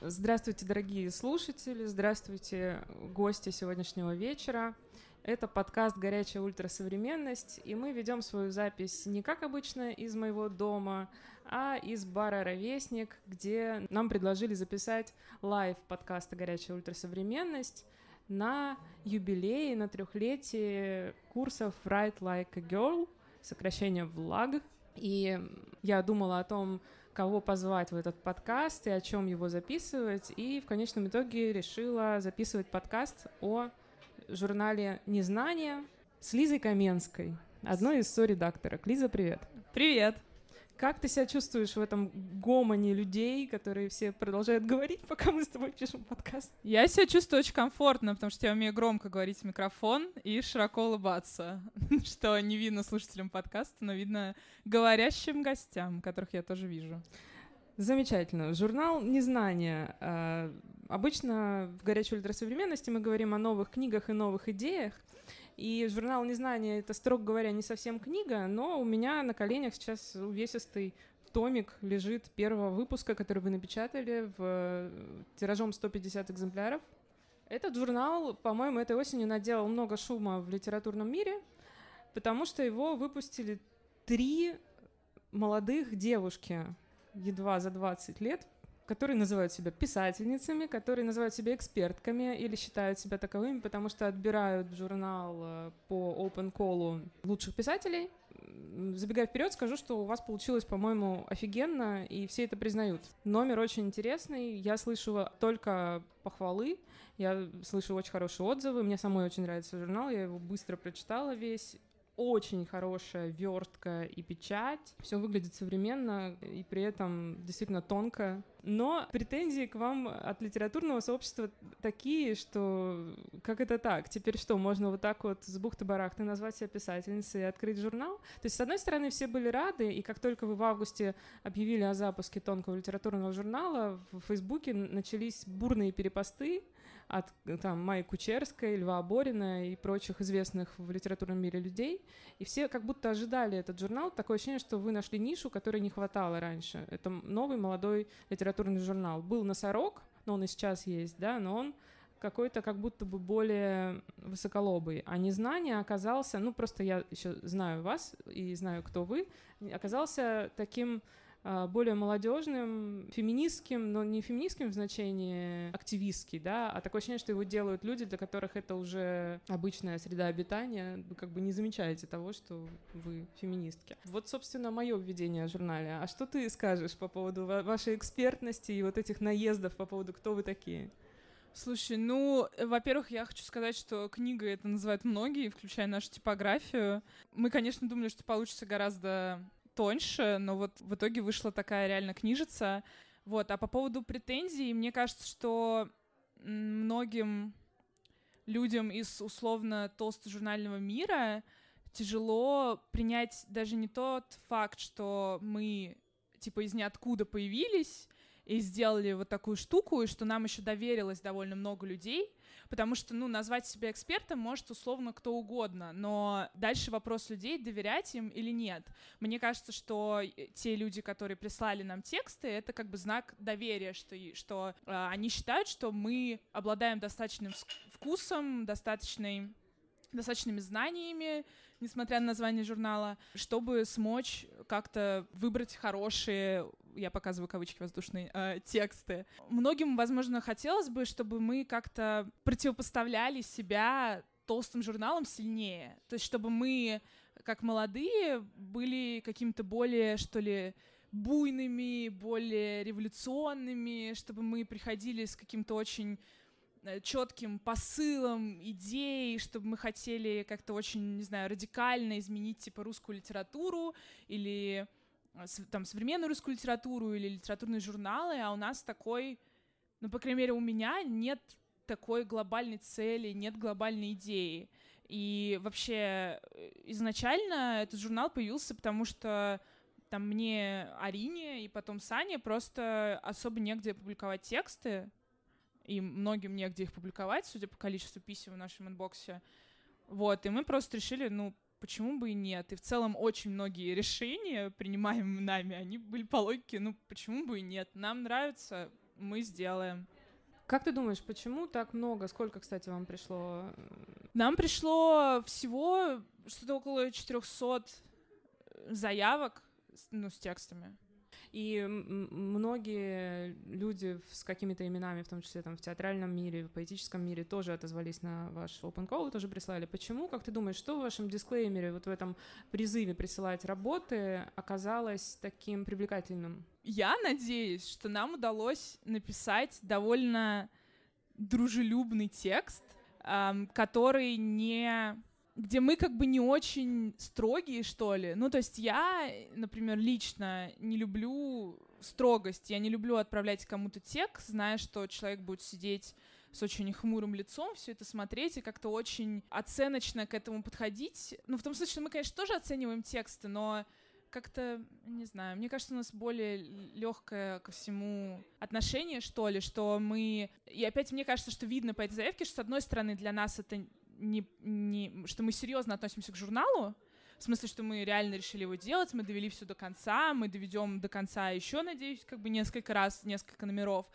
Здравствуйте, дорогие слушатели, здравствуйте, гости сегодняшнего вечера. Это подкаст «Горячая ультрасовременность», и мы ведем свою запись не как обычно из моего дома, а из бара «Ровесник», где нам предложили записать live подкаста «Горячая ультрасовременность» на юбилее, на трехлетие курсов «Write Like a Girl», сокращение «WLAG». И я думала о том, кого позвать в этот подкаст и о чем его записывать. И в конечном итоге решила записывать подкаст о журнале «Незнание» с Лизой Каменской, одной из со-редакторок. Лиза, привет. Привет. Как ты себя чувствуешь в этом гомоне людей, которые все продолжают говорить, пока мы с тобой пишем подкаст? Я себя чувствую очень комфортно, потому что я умею громко говорить в микрофон и широко улыбаться, что не видно слушателям подкаста, но видно говорящим гостям, которых я тоже вижу. Замечательно. Журнал «Незнание». А, обычно в «Горячей ультрасовременности» мы говорим о новых книгах и новых идеях, и журнал «Незнание» — это, строго говоря, не совсем книга, но у меня на коленях сейчас увесистый томик лежит первого выпуска, который вы напечатали в э, тиражом 150 экземпляров. Этот журнал, по-моему, этой осенью наделал много шума в литературном мире, потому что его выпустили три молодых девушки, едва за 20 лет, которые называют себя писательницами, которые называют себя экспертками или считают себя таковыми, потому что отбирают журнал э, по open call лучших писателей. Забегая вперед, скажу, что у вас получилось, по-моему, офигенно, и все это признают. Номер очень интересный, я слышу только похвалы, я слышу очень хорошие отзывы, мне самой очень нравится журнал, я его быстро прочитала весь, очень хорошая вертка и печать. Все выглядит современно и при этом действительно тонко. Но претензии к вам от литературного сообщества такие, что как это так? Теперь что, можно вот так вот с бухты-барахты назвать себя писательницей и открыть журнал? То есть, с одной стороны, все были рады, и как только вы в августе объявили о запуске тонкого литературного журнала, в Фейсбуке начались бурные перепосты, от там Майи Кучерской, Льва Борина и прочих известных в литературном мире людей. И все как будто ожидали этот журнал. Такое ощущение, что вы нашли нишу, которой не хватало раньше. Это новый молодой литературный журнал. Был «Носорог», но он и сейчас есть, да, но он какой-то как будто бы более высоколобый. А незнание оказался, ну просто я еще знаю вас и знаю, кто вы, оказался таким более молодежным, феминистским, но не феминистским в значении активистский, да, а такое ощущение, что его делают люди, для которых это уже обычная среда обитания, вы как бы не замечаете того, что вы феминистки. Вот, собственно, мое введение в журнале. А что ты скажешь по поводу вашей экспертности и вот этих наездов по поводу, кто вы такие? Слушай, ну, во-первых, я хочу сказать, что книга это называют многие, включая нашу типографию. Мы, конечно, думали, что получится гораздо тоньше, но вот в итоге вышла такая реально книжица. Вот, а по поводу претензий, мне кажется, что многим людям из условно толстожурнального мира тяжело принять даже не тот факт, что мы типа из ниоткуда появились и сделали вот такую штуку, и что нам еще доверилось довольно много людей, потому что, ну, назвать себя экспертом может условно кто угодно, но дальше вопрос людей, доверять им или нет. Мне кажется, что те люди, которые прислали нам тексты, это как бы знак доверия, что, что э, они считают, что мы обладаем достаточным вкусом, достаточной достаточными знаниями, несмотря на название журнала, чтобы смочь как-то выбрать хорошие я показываю кавычки воздушные, э, тексты. Многим, возможно, хотелось бы, чтобы мы как-то противопоставляли себя толстым журналам сильнее. То есть, чтобы мы, как молодые, были каким-то более, что ли, буйными, более революционными, чтобы мы приходили с каким-то очень э, четким посылом, идей, чтобы мы хотели как-то очень, не знаю, радикально изменить типа русскую литературу или там современную русскую литературу или литературные журналы, а у нас такой, ну, по крайней мере, у меня нет такой глобальной цели, нет глобальной идеи. И вообще э, изначально этот журнал появился, потому что там мне Арине и потом Сане просто особо негде публиковать тексты, и многим негде их публиковать, судя по количеству писем в нашем инбоксе. Вот, и мы просто решили, ну, почему бы и нет? И в целом очень многие решения, принимаемые нами, они были по логике, ну почему бы и нет? Нам нравится, мы сделаем. Как ты думаешь, почему так много? Сколько, кстати, вам пришло? Нам пришло всего что-то около 400 заявок ну, с текстами. И многие люди с какими-то именами, в том числе там в театральном мире, в поэтическом мире, тоже отозвались на ваш open call, тоже прислали. Почему, как ты думаешь, что в вашем дисклеймере, вот в этом призыве присылать работы оказалось таким привлекательным? Я надеюсь, что нам удалось написать довольно дружелюбный текст, который не где мы как бы не очень строгие, что ли. Ну, то есть я, например, лично не люблю строгость, я не люблю отправлять кому-то текст, зная, что человек будет сидеть с очень хмурым лицом, все это смотреть и как-то очень оценочно к этому подходить. Ну, в том смысле, что мы, конечно, тоже оцениваем тексты, но как-то, не знаю, мне кажется, у нас более легкое ко всему отношение, что ли, что мы... И опять мне кажется, что видно по этой заявке, что, с одной стороны, для нас это не, не, что мы серьезно относимся к журналу, в смысле, что мы реально решили его делать, мы довели все до конца, мы доведем до конца еще, надеюсь, как бы несколько раз, несколько номеров,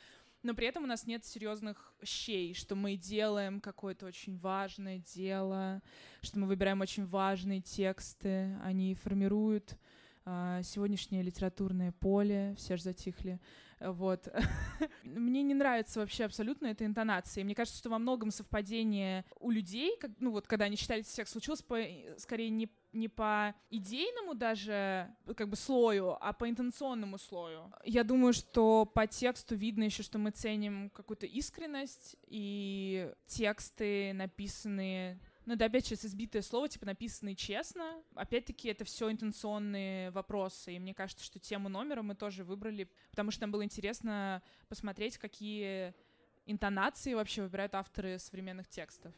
но при этом у нас нет серьезных щей, что мы делаем какое-то очень важное дело, что мы выбираем очень важные тексты, они формируют э, сегодняшнее литературное поле, все же затихли. Вот. Мне не нравится вообще абсолютно эта интонация. Мне кажется, что во многом совпадение у людей, как, ну вот, когда они читали текст, случилось по, скорее не, не по идейному даже как бы слою, а по интенционному слою. Я думаю, что по тексту видно еще, что мы ценим какую-то искренность, и тексты написанные ну да, опять сейчас избитое слово, типа написанное честно. Опять-таки это все интенционные вопросы, и мне кажется, что тему номера мы тоже выбрали, потому что нам было интересно посмотреть, какие интонации вообще выбирают авторы современных текстов.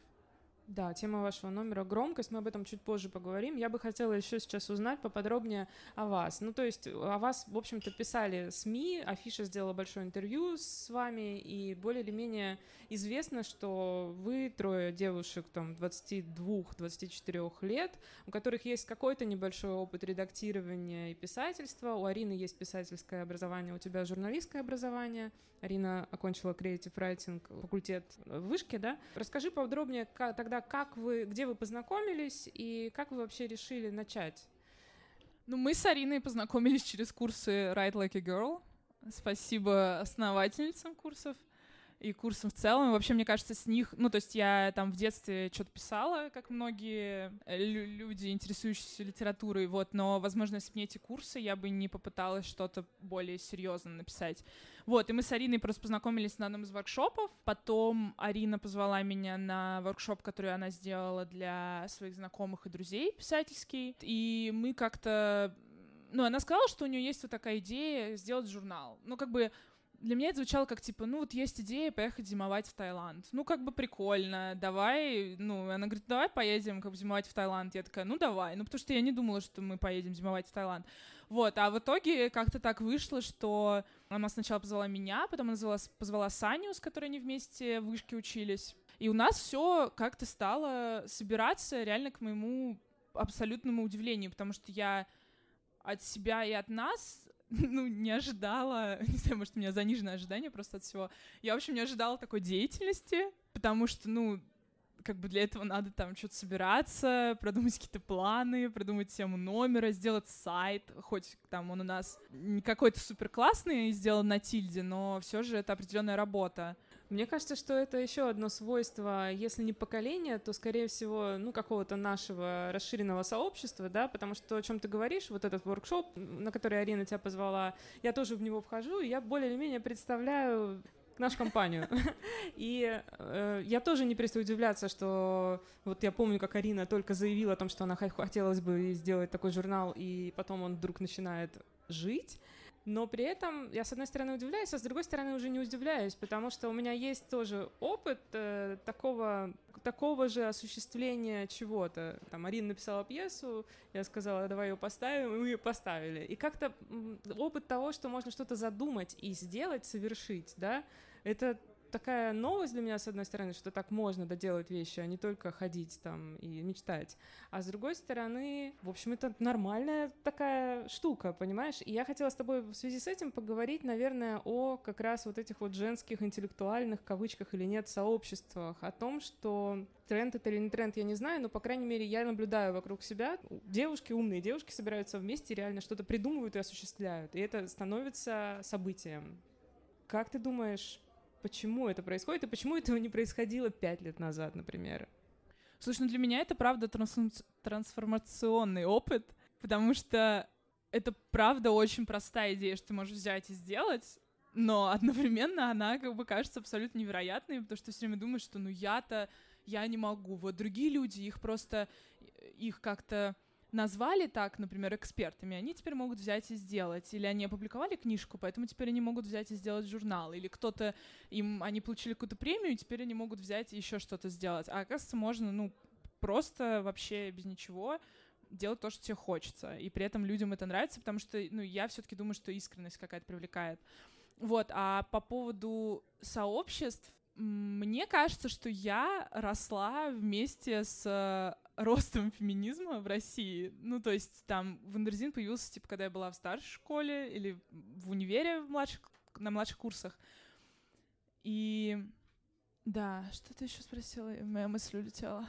Да, тема вашего номера громкость, мы об этом чуть позже поговорим. Я бы хотела еще сейчас узнать поподробнее о вас. Ну, то есть о вас, в общем-то, писали СМИ, Афиша сделала большое интервью с вами, и более или менее известно, что вы трое девушек там 22-24 лет, у которых есть какой-то небольшой опыт редактирования и писательства. У Арины есть писательское образование, у тебя журналистское образование. Арина окончила Writing факультет в Вышке, да? Расскажи подробнее как, тогда, как вы, где вы познакомились и как вы вообще решили начать? Ну, мы с Ариной познакомились через курсы Write Like a Girl. Спасибо основательницам курсов и курсом в целом. Вообще, мне кажется, с них, ну, то есть я там в детстве что-то писала, как многие э, люди, интересующиеся литературой, вот, но, возможно, если бы не эти курсы, я бы не попыталась что-то более серьезно написать. Вот, и мы с Ариной просто познакомились на одном из воркшопов, потом Арина позвала меня на воркшоп, который она сделала для своих знакомых и друзей писательский, и мы как-то ну, она сказала, что у нее есть вот такая идея сделать журнал. Ну, как бы для меня это звучало как, типа, ну вот есть идея поехать зимовать в Таиланд. Ну, как бы прикольно, давай, ну, она говорит, давай поедем как бы зимовать в Таиланд. Я такая, ну, давай. Ну, потому что я не думала, что мы поедем зимовать в Таиланд. Вот, а в итоге как-то так вышло, что она сначала позвала меня, потом она позвала, позвала Саню, с которой они вместе в вышке учились. И у нас все как-то стало собираться реально к моему абсолютному удивлению, потому что я от себя и от нас ну, не ожидала, не знаю, может, у меня заниженное ожидание просто от всего. Я, в общем, не ожидала такой деятельности, потому что, ну, как бы для этого надо там что-то собираться, продумать какие-то планы, продумать тему номера, сделать сайт, хоть там он у нас не какой-то супер классный, сделан на тильде, но все же это определенная работа. Мне кажется, что это еще одно свойство, если не поколения, то, скорее всего, ну, какого-то нашего расширенного сообщества, да, потому что, о чем ты говоришь, вот этот воркшоп, на который Арина тебя позвала, я тоже в него вхожу, и я более или менее представляю нашу компанию. И э, я тоже не перестаю удивляться, что вот я помню, как Арина только заявила о том, что она хотелось бы сделать такой журнал, и потом он вдруг начинает жить. Но при этом я, с одной стороны, удивляюсь, а с другой стороны, уже не удивляюсь, потому что у меня есть тоже опыт э, такого, такого же осуществления чего-то. Там Арина написала пьесу, я сказала, давай ее поставим, и мы ее поставили. И как-то опыт того, что можно что-то задумать и сделать, совершить, да, это такая новость для меня, с одной стороны, что так можно доделать вещи, а не только ходить там и мечтать. А с другой стороны, в общем, это нормальная такая штука, понимаешь? И я хотела с тобой в связи с этим поговорить, наверное, о как раз вот этих вот женских интеллектуальных, кавычках или нет, сообществах, о том, что тренд это или не тренд, я не знаю, но, по крайней мере, я наблюдаю вокруг себя. Девушки, умные девушки собираются вместе, реально что-то придумывают и осуществляют. И это становится событием. Как ты думаешь, почему это происходит и почему этого не происходило пять лет назад, например? Слушай, ну для меня это правда трансформ- трансформационный опыт, потому что это правда очень простая идея, что ты можешь взять и сделать, но одновременно она как бы кажется абсолютно невероятной, потому что все время думаешь, что ну я-то, я не могу. Вот другие люди, их просто, их как-то назвали так, например, экспертами, они теперь могут взять и сделать. Или они опубликовали книжку, поэтому теперь они могут взять и сделать журнал. Или кто-то им, они получили какую-то премию, и теперь они могут взять и еще что-то сделать. А оказывается, можно, ну, просто вообще без ничего делать то, что тебе хочется. И при этом людям это нравится, потому что, ну, я все-таки думаю, что искренность какая-то привлекает. Вот, а по поводу сообществ, мне кажется, что я росла вместе с ростом феминизма в России. Ну, то есть там Wonderzine появился, типа, когда я была в старшей школе или в универе в младших, на младших курсах. И да, что ты еще спросила? Моя мысль улетела.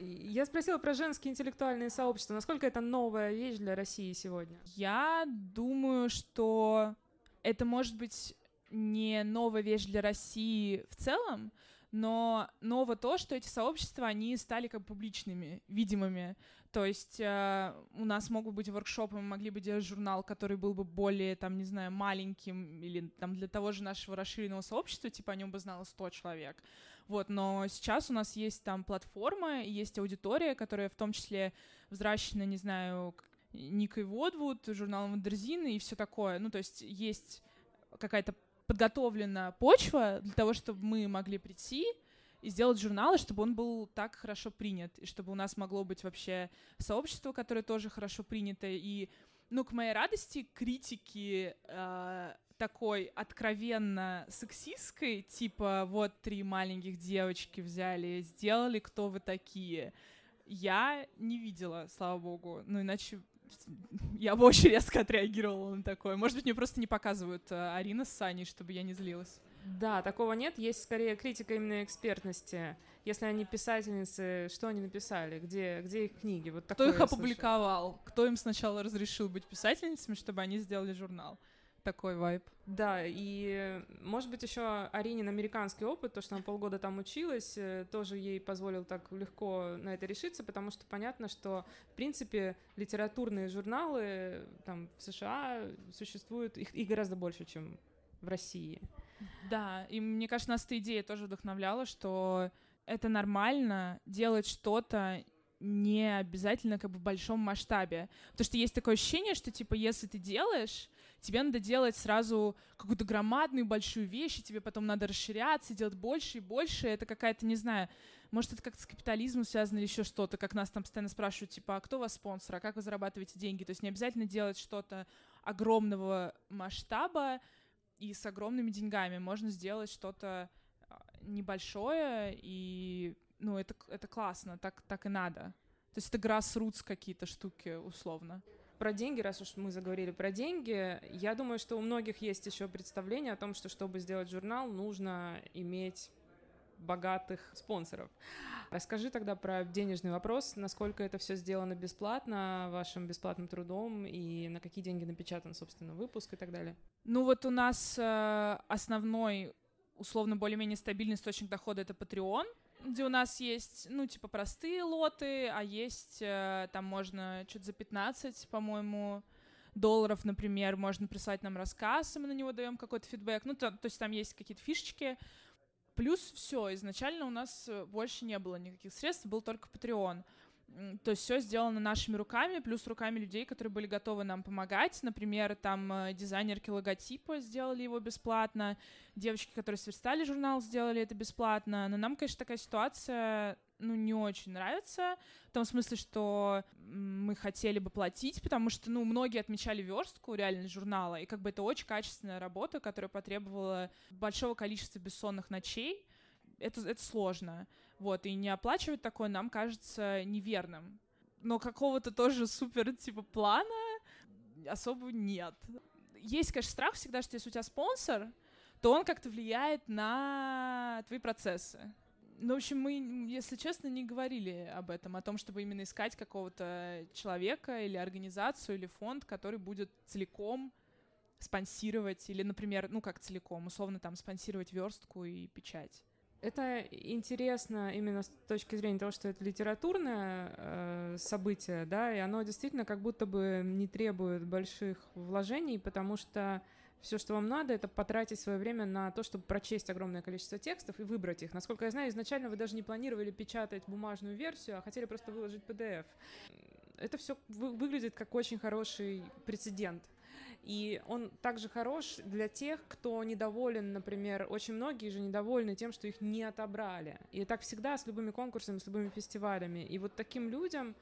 Я спросила про женские интеллектуальные сообщества. Насколько это новая вещь для России сегодня? Я думаю, что это может быть не новая вещь для России в целом, но ново то, что эти сообщества, они стали как публичными, видимыми. То есть э, у нас могут быть воркшопы, мы могли бы делать журнал, который был бы более, там, не знаю, маленьким, или там для того же нашего расширенного сообщества, типа о нем бы знало 100 человек. Вот, но сейчас у нас есть там платформа, есть аудитория, которая в том числе взращена, не знаю, Никой Водвуд, журналом Wonderzine и все такое. Ну, то есть есть какая-то подготовлена почва для того, чтобы мы могли прийти и сделать журнал, чтобы он был так хорошо принят, и чтобы у нас могло быть вообще сообщество, которое тоже хорошо принято. И, ну, к моей радости, критики э, такой откровенно сексистской, типа вот три маленьких девочки взяли, сделали, кто вы такие, я не видела, слава богу. Ну, иначе я бы очень резко отреагировала на такое. Может быть, мне просто не показывают э, Арина с Саней, чтобы я не злилась. Да, такого нет. Есть скорее критика именно экспертности. Если они писательницы, что они написали, где, где их книги? Вот Кто их опубликовал? Кто им сначала разрешил быть писательницами, чтобы они сделали журнал? Такой вайб. Да, и может быть еще Аринин американский опыт, то, что она полгода там училась, э, тоже ей позволил так легко на это решиться, потому что понятно, что в принципе литературные журналы там в США существуют, их, их гораздо больше, чем в России. Да, и мне кажется, нас эта идея тоже вдохновляла, что это нормально делать что-то не обязательно как бы в большом масштабе. Потому что есть такое ощущение, что типа если ты делаешь, тебе надо делать сразу какую-то громадную большую вещь, и тебе потом надо расширяться, делать больше и больше. Это какая-то, не знаю, может, это как-то с капитализмом связано или еще что-то, как нас там постоянно спрашивают, типа, а кто у вас спонсор, а как вы зарабатываете деньги? То есть не обязательно делать что-то огромного масштаба и с огромными деньгами. Можно сделать что-то а, небольшое, и, ну, это, это классно, так, так и надо. То есть это grassroots какие-то штуки, условно про деньги, раз уж мы заговорили про деньги, я думаю, что у многих есть еще представление о том, что чтобы сделать журнал, нужно иметь богатых спонсоров. Расскажи тогда про денежный вопрос, насколько это все сделано бесплатно, вашим бесплатным трудом, и на какие деньги напечатан, собственно, выпуск и так далее. Ну вот у нас э, основной, условно, более-менее стабильный источник дохода — это Patreon, где у нас есть, ну, типа, простые лоты, а есть, э, там можно что-то за 15, по-моему, долларов, например, можно прислать нам рассказ, и мы на него даем какой-то фидбэк. Ну, то, то есть там есть какие-то фишечки. Плюс все, изначально у нас э, больше не было никаких средств, был только Patreon. То есть все сделано нашими руками, плюс руками людей, которые были готовы нам помогать. Например, там э, дизайнерки логотипа сделали его бесплатно, девочки, которые сверстали журнал, сделали это бесплатно. Но нам, конечно, такая ситуация ну, не очень нравится, в том смысле, что мы хотели бы платить, потому что, ну, многие отмечали верстку реально журнала, и как бы это очень качественная работа, которая потребовала большого количества бессонных ночей, это, это сложно, вот, и не оплачивать такое нам кажется неверным. Но какого-то тоже супер, типа, плана особо нет. Есть, конечно, страх всегда, что если у тебя спонсор, то он как-то влияет на твои процессы. Ну, в общем, мы, если честно, не говорили об этом, о том, чтобы именно искать какого-то человека или организацию или фонд, который будет целиком спонсировать, или, например, ну как целиком, условно там спонсировать верстку и печать. Это интересно именно с точки зрения того, что это литературное э, событие, да, и оно действительно как будто бы не требует больших вложений, потому что все, что вам надо, это потратить свое время на то, чтобы прочесть огромное количество текстов и выбрать их. Насколько я знаю, изначально вы даже не планировали печатать бумажную версию, а хотели просто выложить PDF. Это все вы выглядит как очень хороший прецедент. И он также хорош для тех, кто недоволен, например, очень многие же недовольны тем, что их не отобрали. И так всегда с любыми конкурсами, с любыми фестивалями. И вот таким людям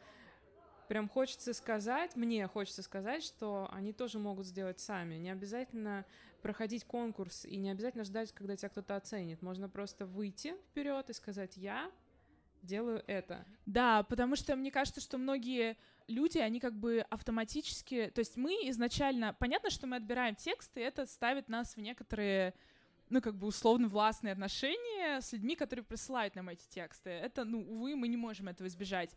прям хочется сказать, мне хочется сказать, что они тоже могут сделать сами. Не обязательно проходить конкурс и не обязательно ждать, когда тебя кто-то оценит. Можно просто выйти вперед и сказать «я делаю это». Да, потому что мне кажется, что многие люди, они как бы автоматически... То есть мы изначально... Понятно, что мы отбираем тексты, и это ставит нас в некоторые ну, как бы условно властные отношения с людьми, которые присылают нам эти тексты. Это, ну, увы, мы не можем этого избежать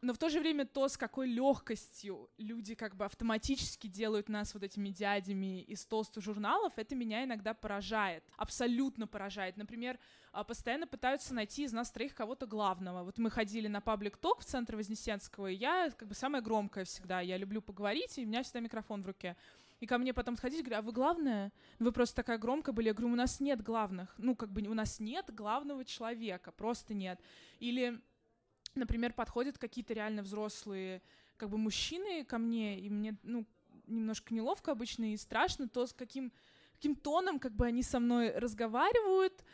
но в то же время то, с какой легкостью люди как бы автоматически делают нас вот этими дядями из толстых журналов, это меня иногда поражает, абсолютно поражает. Например, а, постоянно пытаются найти из нас троих кого-то главного. Вот мы ходили на паблик ток в центр Вознесенского, и я как бы самая громкая всегда, я люблю поговорить, и у меня всегда микрофон в руке. И ко мне потом сходить, говорю, а вы главная? Вы просто такая громкая были. Я говорю, у нас нет главных. Ну, как бы у нас нет главного человека, просто нет. Или например, подходят какие-то реально взрослые как бы мужчины ко мне, и мне, ну, немножко неловко обычно и страшно, то с каким, каким тоном как бы они со мной разговаривают,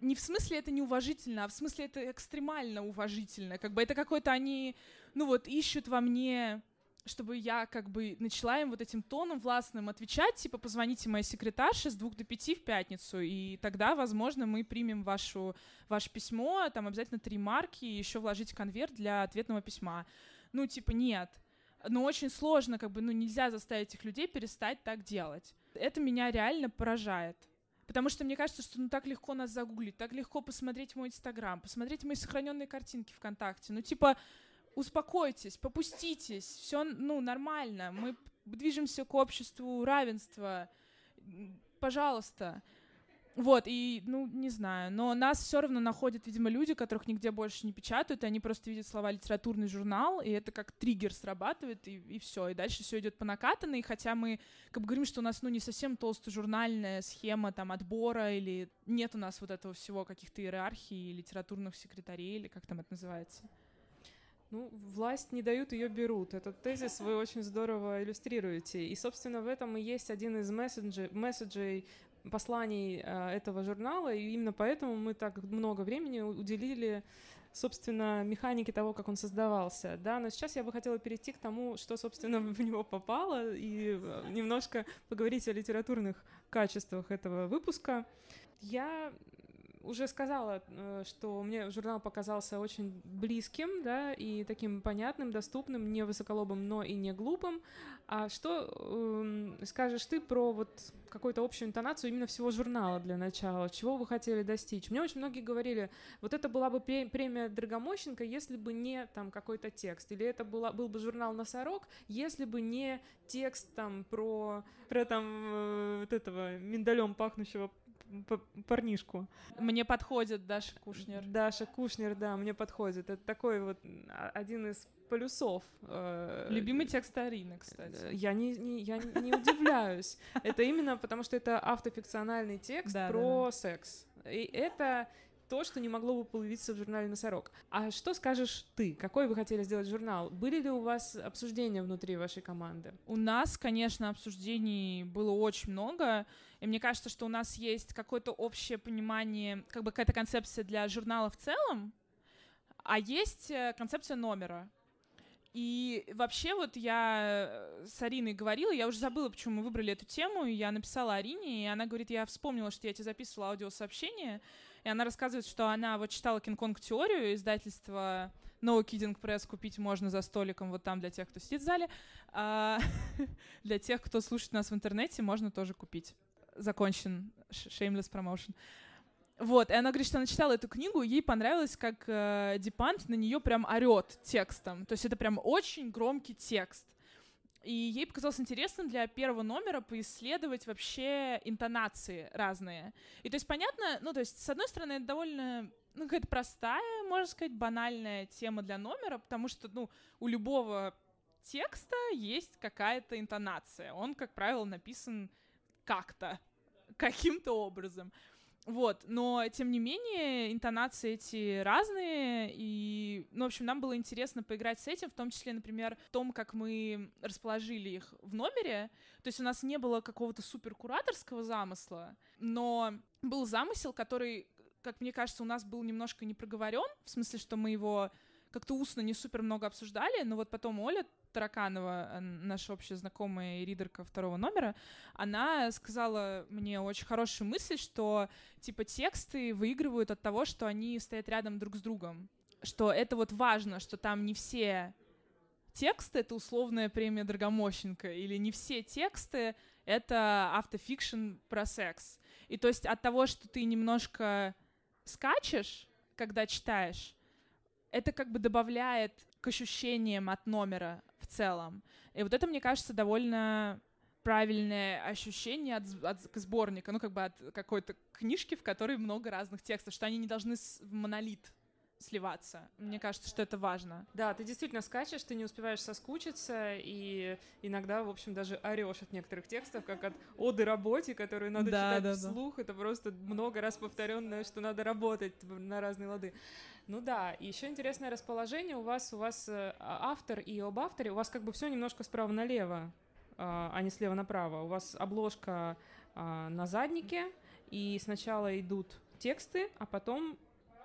не в смысле это неуважительно, а в смысле это экстремально уважительно, как бы это какой-то они, ну вот, ищут во мне чтобы я как бы начала им вот этим тоном властным отвечать, типа, позвоните моей секретарше с двух до пяти в пятницу, и тогда, возможно, мы примем вашу, ваше письмо, там обязательно три марки, и еще вложить конверт для ответного письма. Ну, типа, нет. Но очень сложно, как бы, ну, нельзя заставить этих людей перестать так делать. Это меня реально поражает. Потому что мне кажется, что ну так легко нас загуглить, так легко посмотреть мой инстаграм, посмотреть мои сохраненные картинки ВКонтакте. Ну, типа, успокойтесь, попуститесь, все, ну, нормально, мы движемся к обществу равенства, пожалуйста. Вот, и, ну, не знаю, но нас все равно находят, видимо, люди, которых нигде больше не печатают, и они просто видят слова литературный журнал, и это как триггер срабатывает, и, и все, и дальше все идет по накатанной, хотя мы как бы говорим, что у нас, ну, не совсем толстожурнальная схема там отбора, или нет у нас вот этого всего, каких-то иерархий, литературных секретарей, или как там это называется. Ну, власть не дают, ее берут. Этот тезис вы очень здорово иллюстрируете. И, собственно, в этом и есть один из месседжей, месседжей посланий э, этого журнала, и именно поэтому мы так много времени уделили собственно, механике того, как он создавался, да, но сейчас я бы хотела перейти к тому, что, собственно, в него попало, и э, немножко поговорить о литературных качествах этого выпуска. Я уже сказала, э, что мне журнал показался очень близким, да, и таким понятным, доступным, не высоколобым, но и не глупым. А что э, скажешь ты про вот какую-то общую интонацию именно всего журнала для начала? Чего вы хотели достичь? Мне очень многие говорили, вот это была бы премия Драгомощенко, если бы не там какой-то текст, или это была, был бы журнал «Носорог», если бы не текст там про, про там э, вот этого миндалем пахнущего парнишку. Мне подходит Даша Кушнер. Даша Кушнер, да, мне подходит. Это такой вот один из полюсов. Э, Любимый текст Арины, кстати. Э, я не, не, я не удивляюсь. Это именно потому, что это автофикциональный текст про секс. И это то, что не могло бы появиться в журнале «Носорог». А что скажешь ты? Какой вы хотели сделать журнал? Были ли у вас обсуждения внутри вашей команды? У нас, конечно, обсуждений было очень много, и мне кажется, что у нас есть какое-то общее понимание, как бы какая-то концепция для журнала в целом, А есть э, концепция номера. И вообще вот я э, с Ариной говорила, я уже забыла, почему мы выбрали эту тему, и я написала Арине, и она говорит, я вспомнила, что я тебе записывала аудиосообщение, и она рассказывает, что она вот читала Кинг-Конг теорию издательства No Kidding Press купить можно за столиком вот там для тех, кто сидит в зале. А для тех, кто слушает нас в интернете, можно тоже купить. Закончен. Shameless promotion. Вот, и она говорит, что она читала эту книгу, ей понравилось, как э, Дипант на нее прям орет текстом. То есть это прям очень громкий текст. И ей показалось интересным для первого номера поисследовать вообще интонации разные. И то есть понятно, ну то есть с одной стороны это довольно ну, какая-то простая, можно сказать, банальная тема для номера, потому что, ну, у любого текста есть какая-то интонация. Он, как правило, написан как-то, каким-то образом. Вот, но тем не менее интонации эти разные, и, ну, в общем, нам было интересно поиграть с этим, в том числе, например, в том, как мы расположили их в номере. То есть у нас не было какого-то супер кураторского замысла, но был замысел, который как мне кажется, у нас был немножко не проговорен, в смысле, что мы его как-то устно не супер много обсуждали, но вот потом Оля Тараканова, э, наша общая знакомая и ридерка второго номера, она сказала мне очень хорошую мысль, что типа тексты выигрывают от того, что они стоят рядом друг с другом. Что это вот важно, что там не все тексты — это условная премия Драгомощенко, или не все тексты — это автофикшн про секс. И то есть от того, что ты немножко скачешь, когда читаешь, это как бы добавляет к ощущениям от номера целом. И вот это, мне кажется, довольно правильное ощущение от, от сборника, ну, как бы от какой-то книжки, в которой много разных текстов, что они не должны монолит сливаться. Мне кажется, что это важно. Да, ты действительно скачешь, ты не успеваешь соскучиться, и иногда, в общем, даже орешь от некоторых текстов, как от оды работе, которую надо да, читать да, вслух. Да. Это просто много раз повторенное, что надо работать на разные лады. Ну да, и еще интересное расположение у вас, у вас э, а, автор и об авторе, у вас как бы все немножко справа налево, а, а не слева направо. У вас обложка а, на заднике, и сначала идут тексты, а потом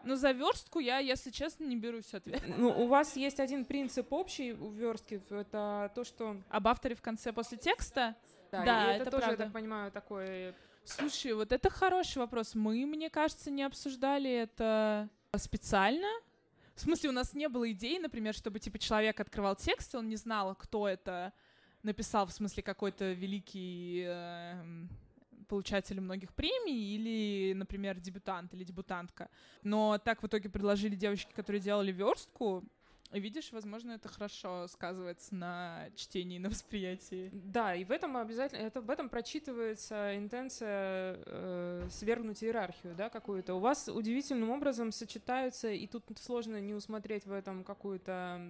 ну, за верстку я, если честно, не берусь ответ. Ну, у вас есть один принцип общий у верстки, это то, что... Об авторе в конце после текста? Да, да это, это тоже, правда. я так понимаю, такой... Слушай, вот это хороший вопрос. Мы, мне кажется, не обсуждали это специально. В смысле, у нас не было идей, например, чтобы, типа, человек открывал текст, и он не знал, кто это написал, в смысле, какой-то великий... Э, получатель многих премий или, например, дебютант или дебютантка. Но так в итоге предложили девочки, которые делали верстку, и видишь, возможно, это хорошо сказывается на чтении, на восприятии. Да, и в этом обязательно, это в этом прочитывается интенция э, свергнуть иерархию, да, какую-то. У вас удивительным образом сочетаются, и тут сложно не усмотреть в этом какую-то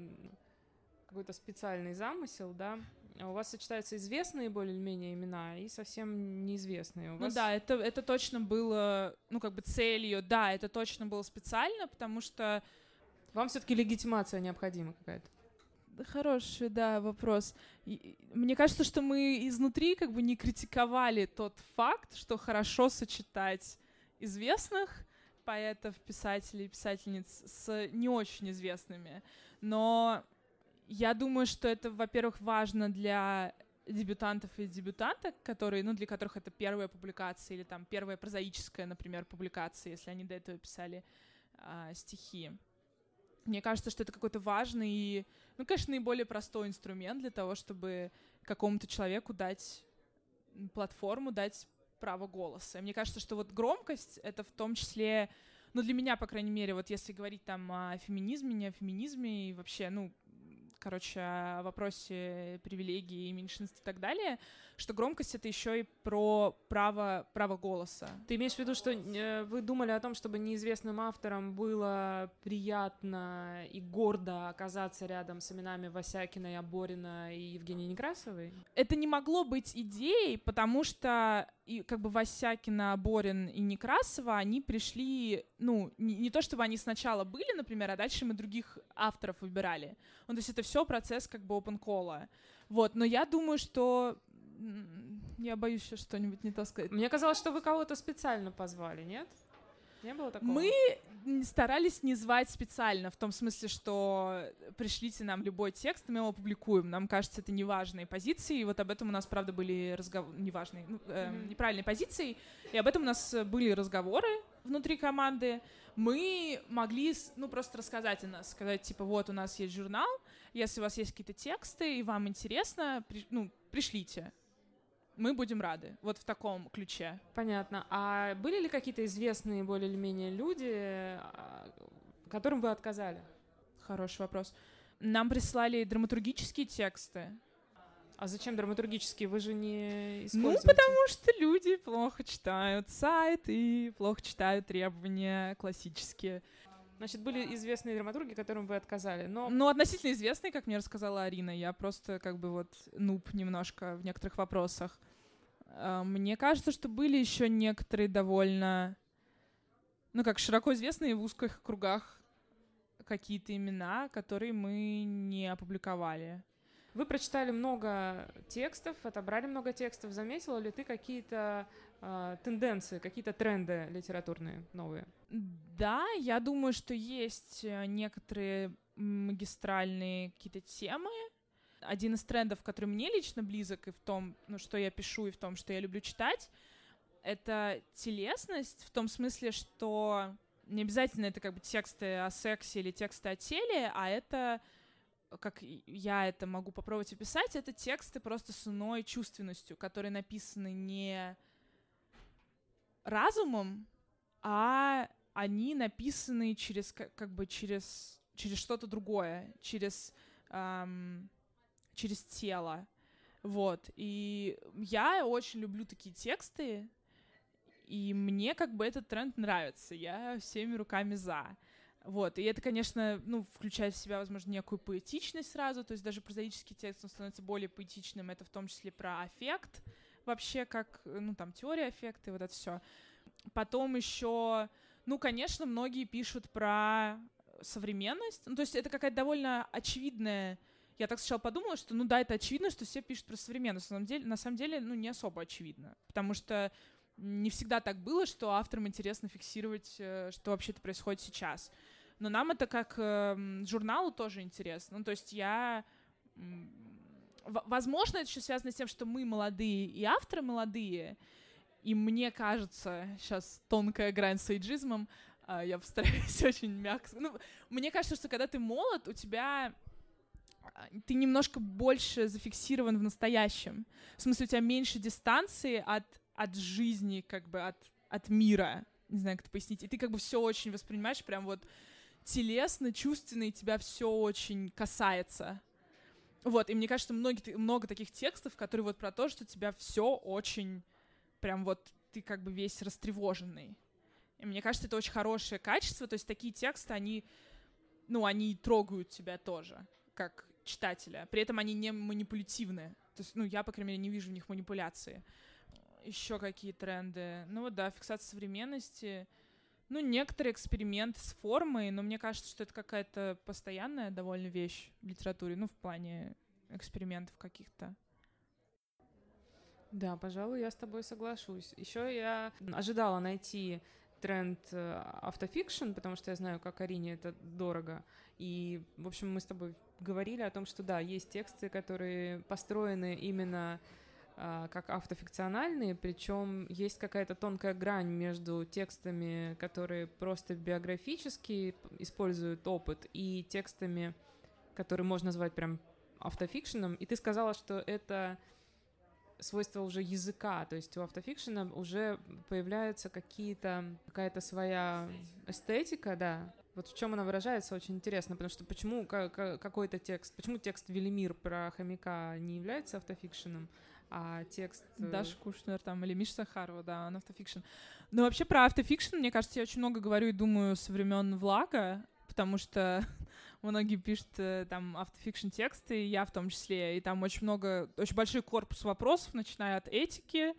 какой-то специальный замысел, да, у вас сочетаются известные более-менее имена и совсем неизвестные. У ну вас... да, это, это точно было, ну как бы целью, да, это точно было специально, потому что... Вам все-таки легитимация необходима какая-то? Хороший, да, вопрос. И, мне кажется, что мы изнутри как бы не критиковали тот факт, что хорошо сочетать известных поэтов, писателей, писательниц с не очень известными. Но я думаю, что это, во-первых, важно для дебютантов и дебютанток, которые, ну, для которых это первая публикация или там первая прозаическая, например, публикация, если они до этого писали а, стихи. Мне кажется, что это какой-то важный и, ну, конечно, наиболее простой инструмент для того, чтобы какому-то человеку дать платформу, дать право голоса. И мне кажется, что вот громкость — это в том числе, ну, для меня, по крайней мере, вот если говорить там о феминизме, не о феминизме и вообще, ну, короче, о вопросе привилегий, меньшинств и так далее, что громкость — это еще и про право, право голоса. Ты имеешь в виду, что э, вы думали о том, чтобы неизвестным авторам было приятно и гордо оказаться рядом с именами Васякина, Аборина и Евгении Некрасовой? Это не могло быть идеей, потому что и как бы Васякина, Борин и Некрасова, они пришли, ну, не, не то чтобы они сначала были, например, а дальше мы других авторов выбирали. Ну, то есть это все процесс как бы open call. Вот, но я думаю, что я боюсь сейчас что-нибудь не то сказать. Мне казалось, что вы кого-то специально позвали, нет? Не было такого? Мы старались не звать специально, в том смысле, что пришлите нам любой текст, мы его опубликуем. Нам кажется, это неважные позиции, и вот об этом у нас, правда, были разговоры, неважные, ну, э, неправильные позиции, и об этом у нас были разговоры внутри команды. Мы могли, ну, просто рассказать о нас, сказать, типа, вот, у нас есть журнал, если у вас есть какие-то тексты, и вам интересно, при, ну, пришлите мы будем рады. Вот в таком ключе. Понятно. А были ли какие-то известные более или менее люди, а, которым вы отказали? Хороший вопрос. Нам прислали драматургические тексты. А зачем драматургические? Вы же не ну, используете... Ну, потому что люди плохо читают сайт и плохо читают требования классические. Значит, были известные драматурги, которым вы отказали, но... Ну, относительно известные, как мне рассказала Арина. Я просто как бы вот нуб немножко в некоторых вопросах. А, мне кажется, что были еще некоторые довольно, ну, как широко известные в узких кругах какие-то имена, которые мы не опубликовали. Вы прочитали много текстов, отобрали много текстов. Заметила ли ты какие-то э, тенденции, какие-то тренды литературные новые? Да, я думаю, что есть э, некоторые магистральные какие-то темы, один из трендов, который мне лично близок и в том, ну, что я пишу, и в том, что я люблю читать, это телесность в том смысле, что не обязательно это как бы тексты о сексе или тексты о теле, а это, как я это могу попробовать описать, это тексты просто с иной чувственностью, которые написаны не разумом, а они написаны через как бы через через что-то другое, через эм, через тело. Вот. И я очень люблю такие тексты, и мне как бы этот тренд нравится. Я всеми руками за. Вот, и это, конечно, ну, включает в себя, возможно, некую поэтичность сразу, то есть даже прозаический текст, он становится более поэтичным, это в том числе про аффект, вообще как, ну, там, теория аффекта и вот это все. Потом еще, ну, конечно, многие пишут про современность, ну, то есть это какая-то довольно очевидная я так сначала подумала, что, ну да, это очевидно, что все пишут про современность. На самом деле, на самом деле ну, не особо очевидно. Потому что не всегда так было, что авторам интересно фиксировать, э, что вообще-то происходит сейчас. Но нам это как э, журналу тоже интересно. Ну, то есть я... Возможно, это еще связано с тем, что мы молодые и авторы молодые, и мне кажется, сейчас тонкая грань с эйджизмом, а, я постараюсь очень мягко... Ну, мне кажется, что когда ты молод, у тебя а, ты немножко больше зафиксирован в настоящем. В смысле, у тебя меньше дистанции от, от жизни, как бы от, от мира. Не знаю, как это пояснить. И ты как бы все очень воспринимаешь прям вот телесно, чувственно, и тебя все очень касается. Вот, и мне кажется, многие, много таких текстов, которые вот про то, что тебя все очень прям вот ты как бы весь растревоженный. И мне кажется, это очень хорошее качество. То есть такие тексты, они, ну, они трогают тебя тоже, как читателя. При этом они не манипулятивны. То есть, ну, я, по крайней мере, не вижу в них манипуляции. Еще какие тренды? Ну вот, да, фиксация современности. Ну, некоторые эксперименты с формой, но мне кажется, что это какая-то постоянная довольно вещь в литературе, ну, в плане экспериментов каких-то. Да, пожалуй, я с тобой соглашусь. Еще я ожидала найти тренд э, автофикшн, потому что я знаю, как Арине это дорого. И, в общем, мы с тобой говорили о том, что да, есть тексты, которые построены именно как автофикциональные, причем есть какая-то тонкая грань между текстами, которые просто биографически используют опыт, и текстами, которые можно назвать прям автофикшеном. И ты сказала, что это свойство уже языка, то есть у автофикшена уже появляются какие-то какая-то своя эстетика, да. Вот в чем она выражается, очень интересно, потому что почему какой-то текст, почему текст Велимир про хомяка не является автофикшеном, а текст... Э, Даша Кушнер там или Миша Сахарова, да, он автофикшн. Но вообще про автофикшн, мне кажется, я очень много говорю и думаю со времен влага, потому что многие пишут э, там автофикшн тексты, и я в том числе, и там очень много, очень большой корпус вопросов, начиная от этики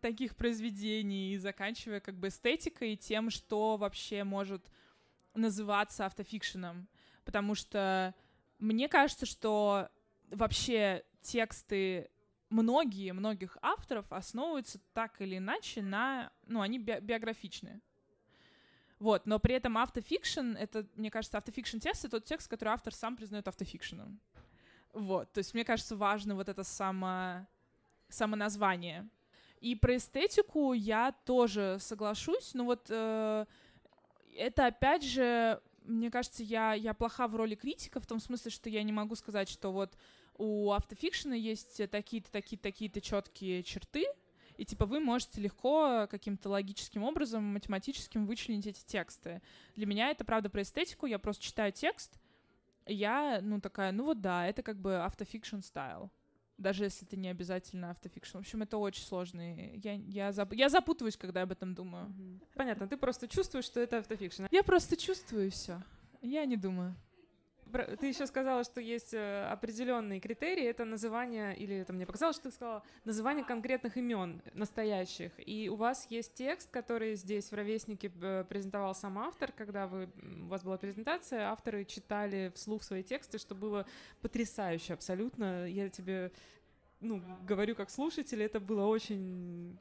таких произведений и заканчивая как бы эстетикой и тем, что вообще может называться автофикшеном, потому что мне кажется, что вообще тексты многие, многих авторов основываются так или иначе на, ну, они би биографичны. Вот, но при этом автофикшн, это, мне кажется, автофикшн текст — это тот текст, который автор сам признает автофикшеном. Вот, то есть мне кажется, важно вот это само, самоназвание. И про эстетику я тоже соглашусь, но вот э, это опять же, мне кажется, я, я плоха в роли критика, в том смысле, что я не могу сказать, что вот у автофикшена есть такие-то, такие-то, такие-то четкие черты, и типа вы можете легко каким-то логическим образом, математическим вычленить эти тексты. Для меня это правда про эстетику, я просто читаю текст, и я, ну, такая, ну вот да, это как бы автофикшн style. Даже если это не обязательно автофикшн. В общем, это очень сложный. Я, я, зап... я запутываюсь, когда об этом думаю. Понятно, ты просто чувствуешь, что это автофикшн. Я просто чувствую все. Я не думаю ты еще сказала, что есть э, определенные критерии, это называние, или это мне показалось, что ты сказала, называние конкретных имен настоящих. И у вас есть текст, который здесь в ровеснике э, презентовал сам автор, когда вы, у вас была презентация, авторы читали вслух свои тексты, что было потрясающе абсолютно. Я тебе ну, говорю как слушатель, это было очень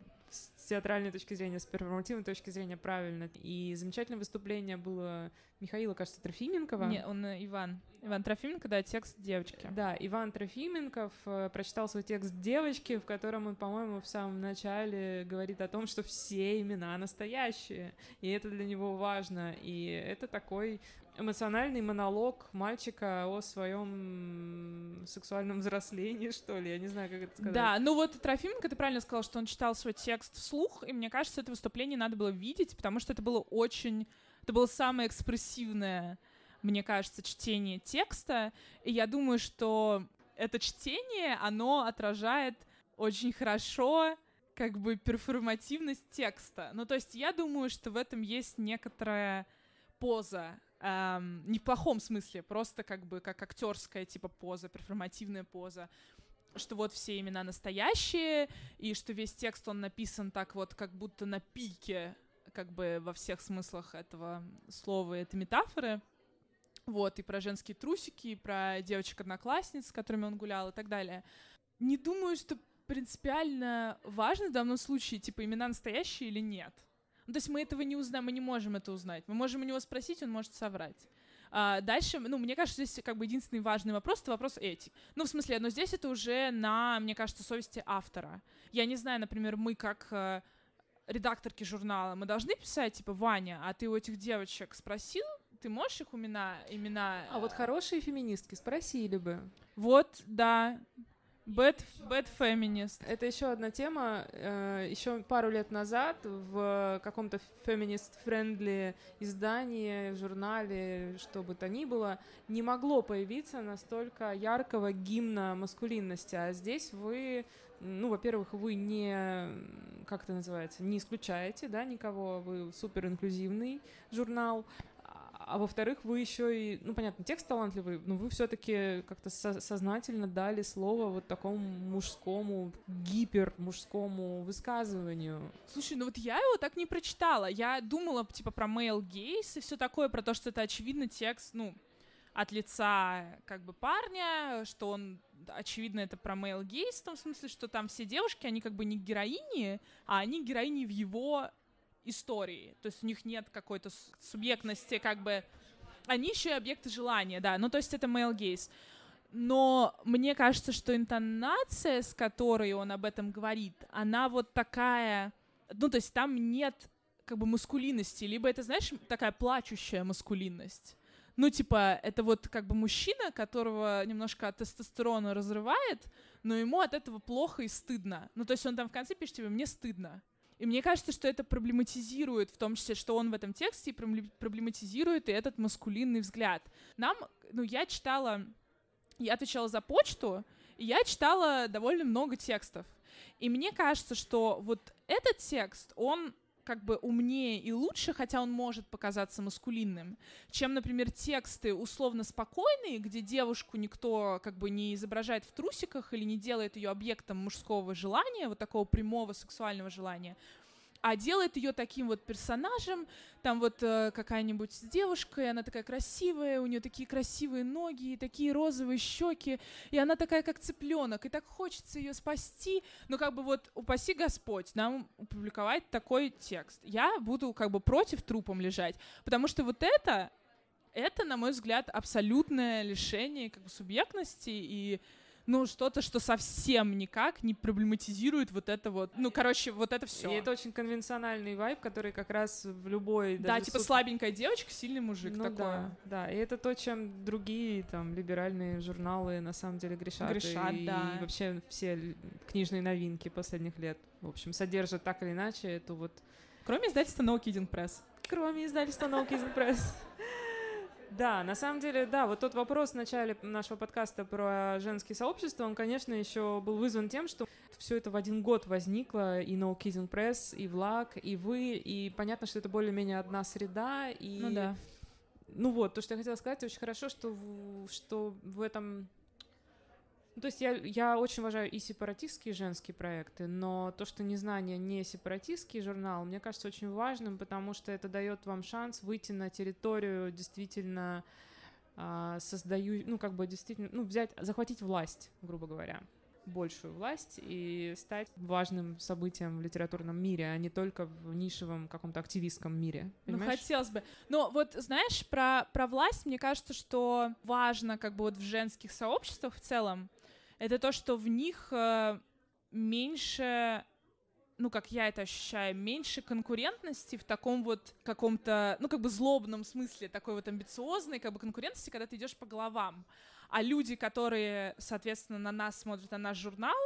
с театральной точки зрения, с перформативной точки зрения правильно. И замечательное выступление было Михаила, кажется, Трофименкова. Не, он э, Иван. Иван Трофименко, да, текст девочки. Да, Иван Трофименков э, прочитал свой текст девочки, в котором он, по-моему, в самом начале говорит о том, что все имена настоящие, и это для него важно. И это такой эмоциональный монолог мальчика о своем сексуальном взрослении, что ли, я не знаю, как это сказать. Да, ну вот Трофименко, ты правильно сказал, что он читал свой текст вслух, и мне кажется, это выступление надо было видеть, потому что это было очень... Это было самое экспрессивное, мне кажется, чтение текста, и я думаю, что это чтение, оно отражает очень хорошо как бы перформативность текста. Ну, то есть я думаю, что в этом есть некоторая поза эм, не в плохом смысле, просто как бы как актерская типа поза, перформативная поза что вот все имена настоящие, и что весь текст, он написан так вот, как будто на пике, как бы во всех смыслах этого слова, этой метафоры. Вот, и про женские трусики, и про девочек-одноклассниц, с которыми он гулял, и так далее. Не думаю, что принципиально важно в данном случае, типа, имена настоящие или нет. Ну, то есть мы этого не узнаем, мы не можем это узнать. Мы можем у него спросить, он может соврать. А дальше, ну, мне кажется, здесь как бы единственный важный вопрос — это вопрос этик. Ну, в смысле, но здесь это уже на, мне кажется, совести автора. Я не знаю, например, мы как э, редакторки журнала, мы должны писать, типа, Ваня, а ты у этих девочек спросил, ты можешь их имена, имена... А вот хорошие феминистки спросили бы. Вот, да. Bad, bad feminist. Это еще одна тема. Э, еще пару лет назад в каком-то feminist-friendly издании, журнале, что бы то ни было, не могло появиться настолько яркого гимна маскулинности. А здесь вы, ну, во-первых, вы не, как это называется, не исключаете, да, никого, вы супер инклюзивный журнал а во-вторых, вы еще и, ну, понятно, текст талантливый, но вы все-таки как-то со- сознательно дали слово вот такому мужскому, гипер мужскому высказыванию. Слушай, ну вот я его так не прочитала. Я думала, типа, про male gaze и все такое, про то, что это, очевидно, текст, ну, от лица как бы парня, что он очевидно, это про male gaze, в том смысле, что там все девушки, они как бы не героини, а они героини в его истории. То есть у них нет какой-то субъектности, как бы... Они еще и объекты желания, да. Ну, то есть это male gaze. Но мне кажется, что интонация, с которой он об этом говорит, она вот такая... Ну, то есть там нет как бы маскулинности, либо это, знаешь, такая плачущая маскулинность. Ну, типа, это вот как бы мужчина, которого немножко от тестостерона разрывает, но ему от этого плохо и стыдно. Ну, то есть он там в конце пишет тебе, мне стыдно. И мне кажется, что это проблематизирует, в том числе, что он в этом тексте проблематизирует и этот маскулинный взгляд. Нам, ну, я читала, я отвечала за почту, и я читала довольно много текстов. И мне кажется, что вот этот текст, он как бы умнее и лучше, хотя он может показаться маскулинным, чем, например, тексты условно спокойные, где девушку никто как бы не изображает в трусиках или не делает ее объектом мужского желания, вот такого прямого сексуального желания, а делает ее таким вот персонажем, там вот э, какая-нибудь девушка, и она такая красивая, у нее такие красивые ноги, и такие розовые щеки, и она такая как цыпленок, и так хочется ее спасти, но как бы вот упаси Господь нам опубликовать такой текст. Я буду как бы против трупом лежать, потому что вот это, это, на мой взгляд, абсолютное лишение как бы субъектности и ну, что-то, что совсем никак не проблематизирует вот это вот, ну, короче, вот это все. И это очень конвенциональный вайб, который как раз в любой... Да, типа суп... слабенькая девочка, сильный мужик, ну, такое. Да, да, и это то, чем другие там либеральные журналы на самом деле грешат. Грешат, и, да. И вообще все книжные новинки последних лет, в общем, содержат так или иначе эту вот... Кроме издательства No Kidding Press. Кроме издательства No Kidding Press. Да, на самом деле, да, вот тот вопрос в начале нашего подкаста про женские сообщества, он, конечно, еще был вызван тем, что все это в один год возникло, и No Kissing Press, и Влаг, и вы, и понятно, что это более-менее одна среда, и... Ну да. Ну вот, то, что я хотела сказать, очень хорошо, что в, что в этом ну, то есть я, я очень уважаю и сепаратистские женские проекты, но то, что незнание не сепаратистский журнал, мне кажется очень важным, потому что это дает вам шанс выйти на территорию действительно а, создаю, ну, как бы действительно, ну, взять, захватить власть, грубо говоря большую власть и стать важным событием в литературном мире, а не только в нишевом каком-то активистском мире. Ну, понимаешь? Ну, хотелось бы. Но вот, знаешь, про, про власть, мне кажется, что важно как бы вот в женских сообществах в целом, это то, что в них э, меньше ну, как я это ощущаю, меньше конкурентности в таком вот каком-то, ну, как бы злобном смысле, такой вот амбициозной, как бы конкурентности, когда ты идешь по головам. А люди, которые, соответственно, на нас смотрят, на наш журнал,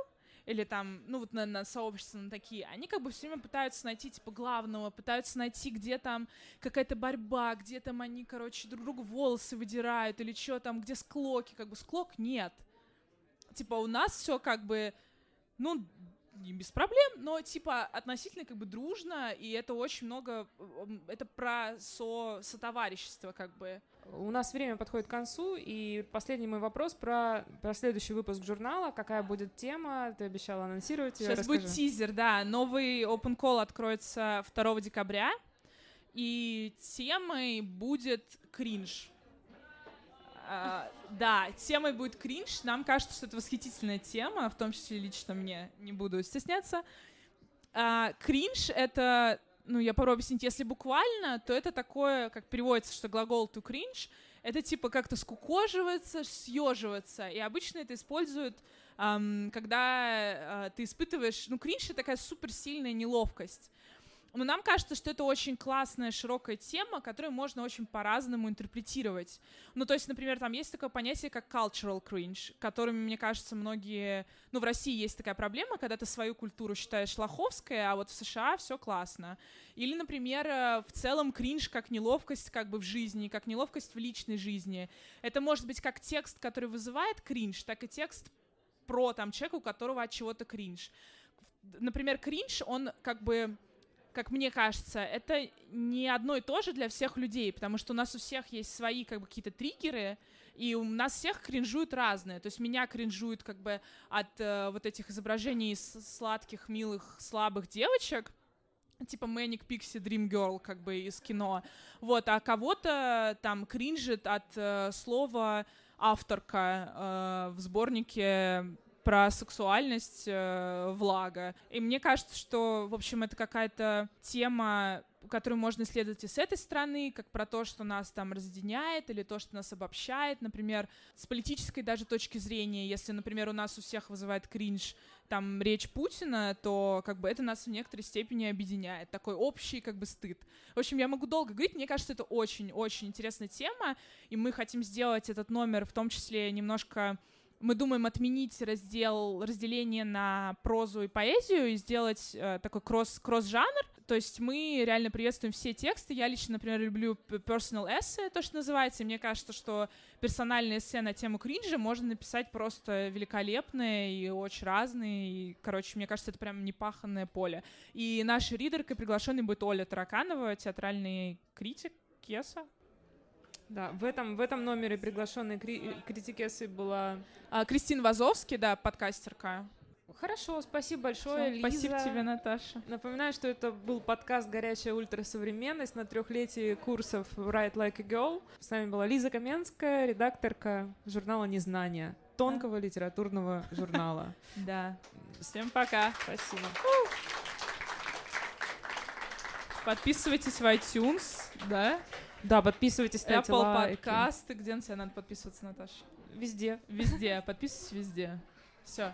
или там, ну вот на, на сообщества на такие, они как бы все время пытаются найти, типа, главного, пытаются найти, где там какая-то борьба, где там они, короче, друг другу волосы выдирают, или что там, где склоки, как бы склок нет типа, у нас все как бы, ну, не без проблем, но типа относительно как бы дружно, и это очень много, это про со, сотоварищество как бы. У нас время подходит к концу, и последний мой вопрос про, про следующий выпуск журнала. Какая будет тема? Ты обещала анонсировать ее. Сейчас Расскажи. будет тизер, да. Новый open call откроется 2 декабря, и темой будет кринж. А, да, темой будет кринж. Нам кажется, что это восхитительная тема, в том числе лично мне, не буду стесняться. А, кринж — это, ну, я попробую объяснить, если буквально, то это такое, как переводится, что глагол to cringe — это типа как-то скукоживаться, съеживаться. И обычно это используют, эм, когда э, ты испытываешь... Ну, кринж — это такая суперсильная неловкость. Но нам кажется, что это очень классная, широкая тема, которую можно очень по-разному интерпретировать. Ну, то есть, например, там есть такое понятие, как cultural cringe, которыми, мне кажется, многие... Ну, в России есть такая проблема, когда ты свою культуру считаешь лоховской, а вот в США все классно. Или, например, э, в целом кринж как неловкость как бы в жизни, как неловкость в личной жизни. Это может быть как текст, который вызывает кринж, так и текст про там человека, у которого от чего-то кринж. Например, кринж, он как бы как мне кажется, это не одно и то же для всех людей, потому что у нас у всех есть свои как бы какие-то триггеры, и у нас всех кринжуют разные. То есть меня кринжуют как бы от э, вот этих изображений сладких, милых, слабых девочек, типа Manic Pixie Dream Girl, как бы из кино. Вот, а кого-то там кринжит от э, слова авторка э, в сборнике про сексуальность э, влага. И мне кажется, что, в общем, это какая-то тема, которую можно исследовать и с этой стороны, как про то, что нас там разъединяет или то, что нас обобщает. Например, с политической даже точки зрения, если, например, у нас у всех вызывает кринж там речь Путина, то как бы это нас в некоторой степени объединяет. Такой общий как бы стыд. В общем, я могу долго говорить, мне кажется, это очень-очень интересная тема, и мы хотим сделать этот номер в том числе немножко мы думаем отменить раздел, разделение на прозу и поэзию и сделать э, такой кросс, кросс-жанр. То есть мы реально приветствуем все тексты. Я лично, например, люблю personal essay, то, что называется. И мне кажется, что персональные эссе на тему кринжа можно написать просто великолепные и очень разные. И, короче, мне кажется, это прям непаханное поле. И нашей ридеркой приглашенной будет Оля Тараканова, театральный критик, Кеса, да, в этом, в этом номере приглашенной кри- критикессой была... А, Кристина Вазовский, да, подкастерка. Хорошо, спасибо большое, Лиза. Спасибо тебе, Наташа. Напоминаю, что это был подкаст «Горячая ультрасовременность» на трехлетии курсов «Write Like a Girl». С вами была Лиза Каменская, редакторка журнала «Незнание», тонкого литературного журнала. Да. Всем пока. Спасибо. Подписывайтесь в iTunes, да? Да, подписывайтесь, ставьте Apple лайки. подкасты. Где на тебя надо подписываться, Наташа? Везде. Везде. Подписывайтесь везде. Все.